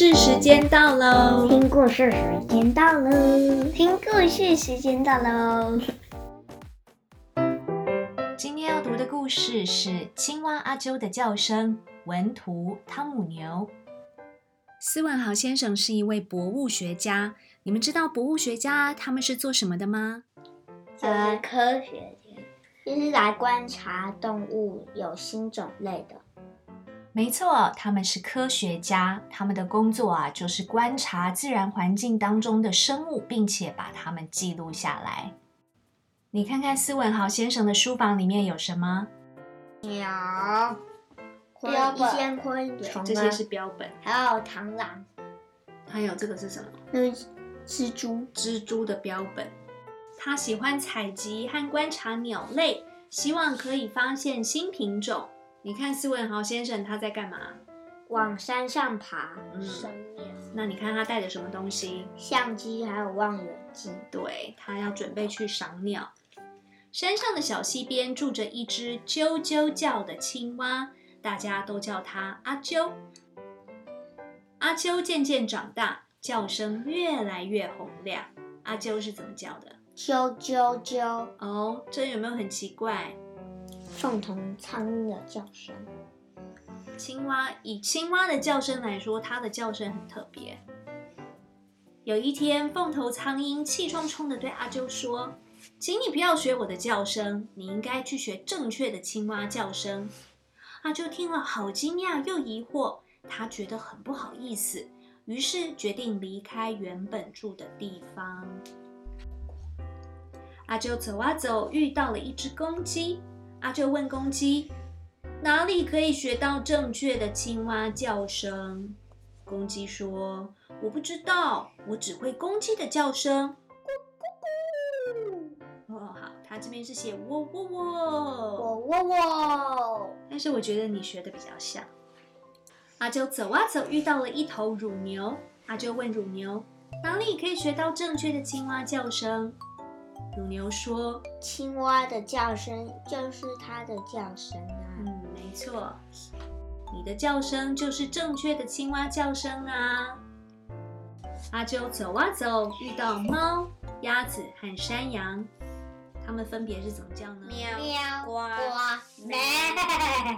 事时间到喽！听故事时间到喽！听故事时间到喽！今天要读的故事是《青蛙阿啾的叫声》，文图汤姆牛。斯文豪先生是一位博物学家，你们知道博物学家他们是做什么的吗？呃，科学家，就是来观察动物有新种类的。没错，他们是科学家，他们的工作啊，就是观察自然环境当中的生物，并且把它们记录下来。你看看斯文豪先生的书房里面有什么？鸟、标本、昆虫，这些是标本，还有螳螂，还有这个是什么？那蜘蛛，蜘蛛的标本。他喜欢采集和观察鸟类，希望可以发现新品种。你看斯文豪先生他在干嘛？往山上爬。嗯，那你看他带的什么东西？相机还有望远镜。对，他要准备去赏鸟。山上的小溪边住着一只啾啾叫的青蛙，大家都叫它阿啾。阿啾渐渐长大，叫声越来越洪亮。阿啾是怎么叫的？啾啾啾。哦，这有没有很奇怪？凤头苍鹰的叫声。青蛙以青蛙的叫声来说，它的叫声很特别。有一天，凤头苍鹰气冲冲地对阿啾说：“请你不要学我的叫声，你应该去学正确的青蛙叫声。”阿啾听了，好惊讶又疑惑，他觉得很不好意思，于是决定离开原本住的地方。阿啾走啊走，遇到了一只公鸡。阿鸠问公鸡：“哪里可以学到正确的青蛙叫声？”公鸡说：“我不知道，我只会公鸡的叫声，咕咕咕。”哦，好，它这边是写“喔喔喔”，喔喔喔。但是我觉得你学的比较像。阿鸠走啊走，遇到了一头乳牛。阿鸠问乳牛：“哪里可以学到正确的青蛙叫声？”乳牛说：“青蛙的叫声就是它的叫声啊。”嗯，没错，你的叫声就是正确的青蛙叫声啊。阿啾走啊走，遇到猫、鸭子和山羊，它们分别是怎么叫呢？喵、喵、呱、呱、咩。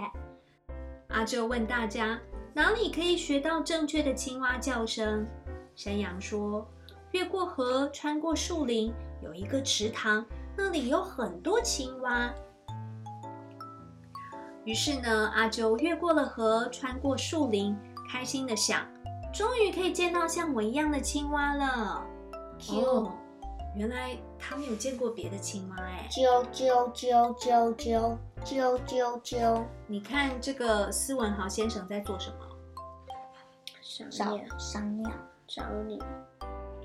阿啾问大家：“哪里可以学到正确的青蛙叫声？”山羊说：“越过河，穿过树林。”有一个池塘，那里有很多青蛙。于是呢，阿啾越过了河，穿过树林，开心的想：终于可以见到像我一样的青蛙了。哦，原来他没有见过别的青蛙哎！啾啾啾啾啾啾啾啾！你看这个斯文豪先生在做什么？赏鸟，赏鸟，找你。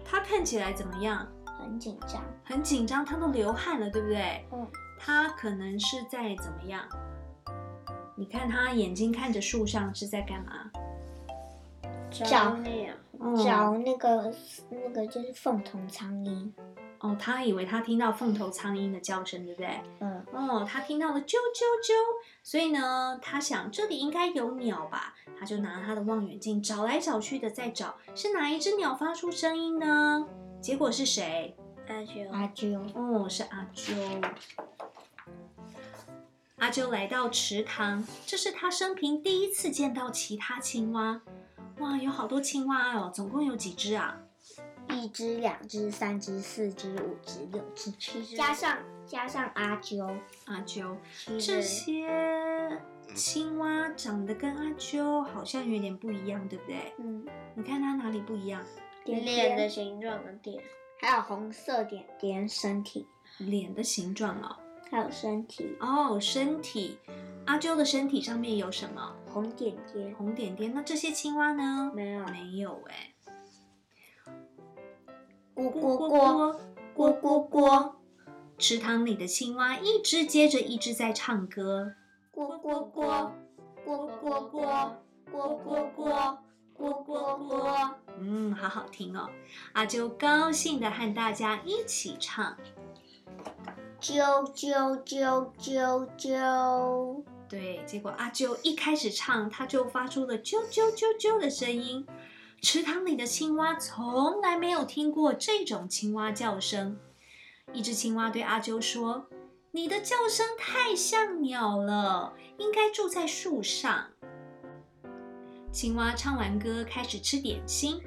他看起来怎么样？很紧张，很紧张，他都流汗了，对不对？嗯，他可能是在怎么样？你看他眼睛看着树上是在干嘛？找鸟，找那个那个就是凤头苍蝇。哦，他以为他听到凤头苍蝇的叫声，对不对？嗯。哦，他听到了啾啾啾，所以呢，他想这里应该有鸟吧？他就拿他的望远镜找来找去的，在找是哪一只鸟发出声音呢？结果是谁？阿啾。阿鸠。哦，是阿鸠。阿鸠来到池塘，这是他生平第一次见到其他青蛙。哇，有好多青蛙哦！总共有几只啊？一只、两只、三只、四只、五只、六只、七只，加上加上阿鸠。阿鸠。这些青蛙长得跟阿鸠好像有点不一样，对不对？嗯。你看它哪里不一样？脸的形状的点，还有红色点点身体，脸的形状哦，还有身体哦，身体。阿鸠的身体上面有什么？红点点，红点点。那这些青蛙呢？没有，没有哎。咕咕咕，咕咕咕。池塘里的青蛙一只接着一只在唱歌。咕咕咕，咕咕咕，咕咕咕。咕咕咕，嗯，好好听哦。阿啾高兴地和大家一起唱，啾啾啾啾啾。对，结果阿啾一开始唱，他就发出了啾啾啾啾的声音。池塘里的青蛙从来没有听过这种青蛙叫声。一只青蛙对阿啾说：“你的叫声太像鸟了，应该住在树上。”青蛙唱完歌，开始吃点心。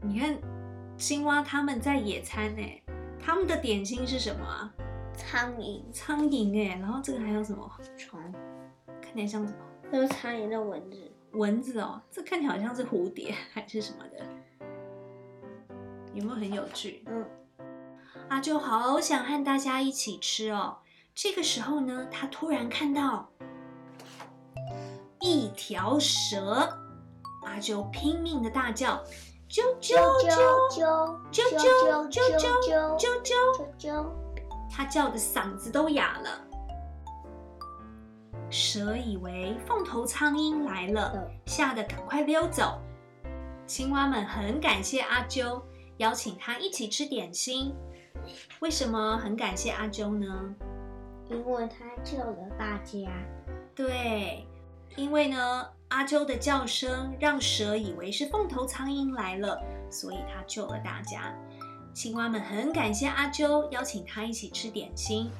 你看，青蛙他们在野餐呢。他们的点心是什么啊？苍蝇。苍蝇哎，然后这个还有什么？虫。看起来像什么？那是苍蝇的蚊子。蚊子哦，这看起来好像是蝴蝶 还是什么的？有没有很有趣？嗯。阿就好想和大家一起吃哦。这个时候呢，他突然看到一条蛇，阿啾拼命的大叫：“啾啾啾啾啾啾啾啾啾啾啾！”他叫的嗓子都哑了。蛇以为凤头苍蝇来了，吓得赶快溜走。青蛙们很感谢阿啾，邀请他一起吃点心。为什么很感谢阿啾呢？因为他救了大家。对，因为呢，阿啾的叫声让蛇以为是凤头苍蝇来了，所以他救了大家。青蛙们很感谢阿啾，邀请他一起吃点心。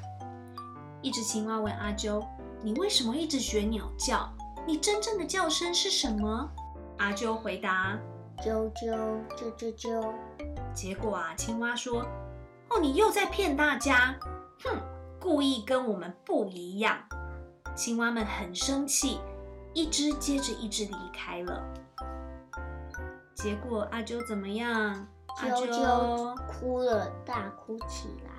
一只青蛙问阿啾：“你为什么一直学鸟叫？你真正的叫声是什么？”阿啾回答：“啾啾啾啾啾。”结果啊，青蛙说。哦，你又在骗大家！哼，故意跟我们不一样。青蛙们很生气，一只接着一只离开了。结果阿鸠怎么样？阿鸠哭了，大哭起来。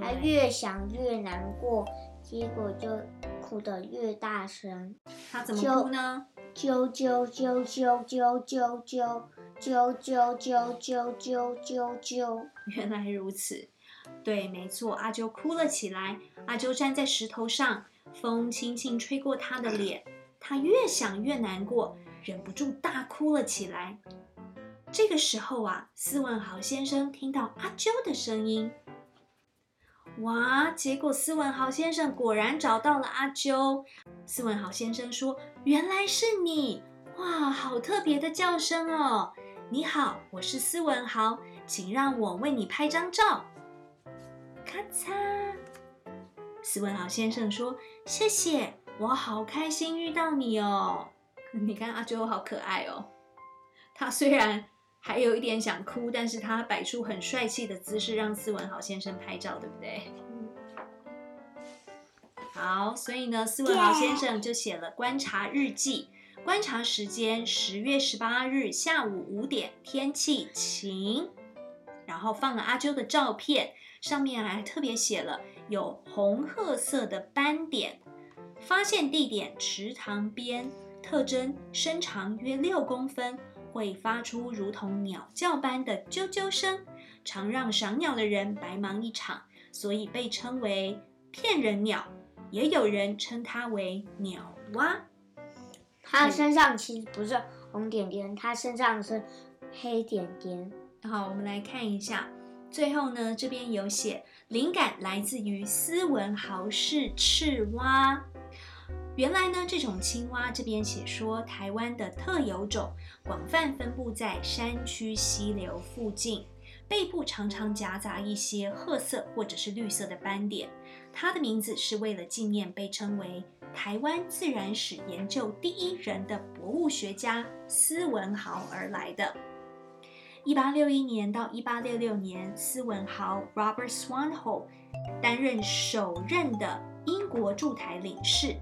他越想越难过，结果就哭得越大声。他怎么哭呢？啾啾啾啾啾啾啾啾啾啾啾啾啾啾。原来如此。对，没错，阿鸠哭了起来。阿鸠站在石头上，风轻轻吹过他的脸，他越想越难过，忍不住大哭了起来。这个时候啊，斯文豪先生听到阿啾的声音，哇！结果斯文豪先生果然找到了阿啾。斯文豪先生说：“原来是你，哇，好特别的叫声哦！你好，我是斯文豪，请让我为你拍张照。”咔嚓！斯文豪先生说：“谢谢，我好开心遇到你哦。你看阿啾好可爱哦。他虽然还有一点想哭，但是他摆出很帅气的姿势，让斯文豪先生拍照，对不对？好，所以呢，斯文豪先生就写了观察日记。观察时间：十月十八日下午五点，天气晴。然后放了阿啾的照片。”上面还特别写了有红褐色的斑点，发现地点池塘边，特征身长约六公分，会发出如同鸟叫般的啾啾声，常让赏鸟的人白忙一场，所以被称为骗人鸟，也有人称它为鸟蛙。它身上其实不是红点点，它身上是黑点点。好，我们来看一下。最后呢，这边有写灵感来自于斯文豪氏赤蛙。原来呢，这种青蛙这边写说台湾的特有种，广泛分布在山区溪流附近，背部常常夹杂一些褐色或者是绿色的斑点。它的名字是为了纪念被称为台湾自然史研究第一人的博物学家斯文豪而来的。一八六一年到一八六六年，斯文豪 Robert Swanholt 担任首任的英国驻台领事。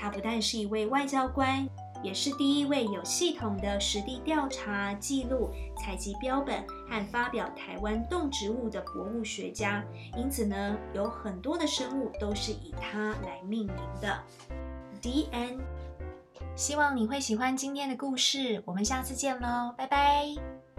他不但是一位外交官，也是第一位有系统的实地调查、记录、采集标本和发表台湾动植物的博物学家。因此呢，有很多的生物都是以他来命名的。D N，。希望你会喜欢今天的故事，我们下次见喽，拜拜。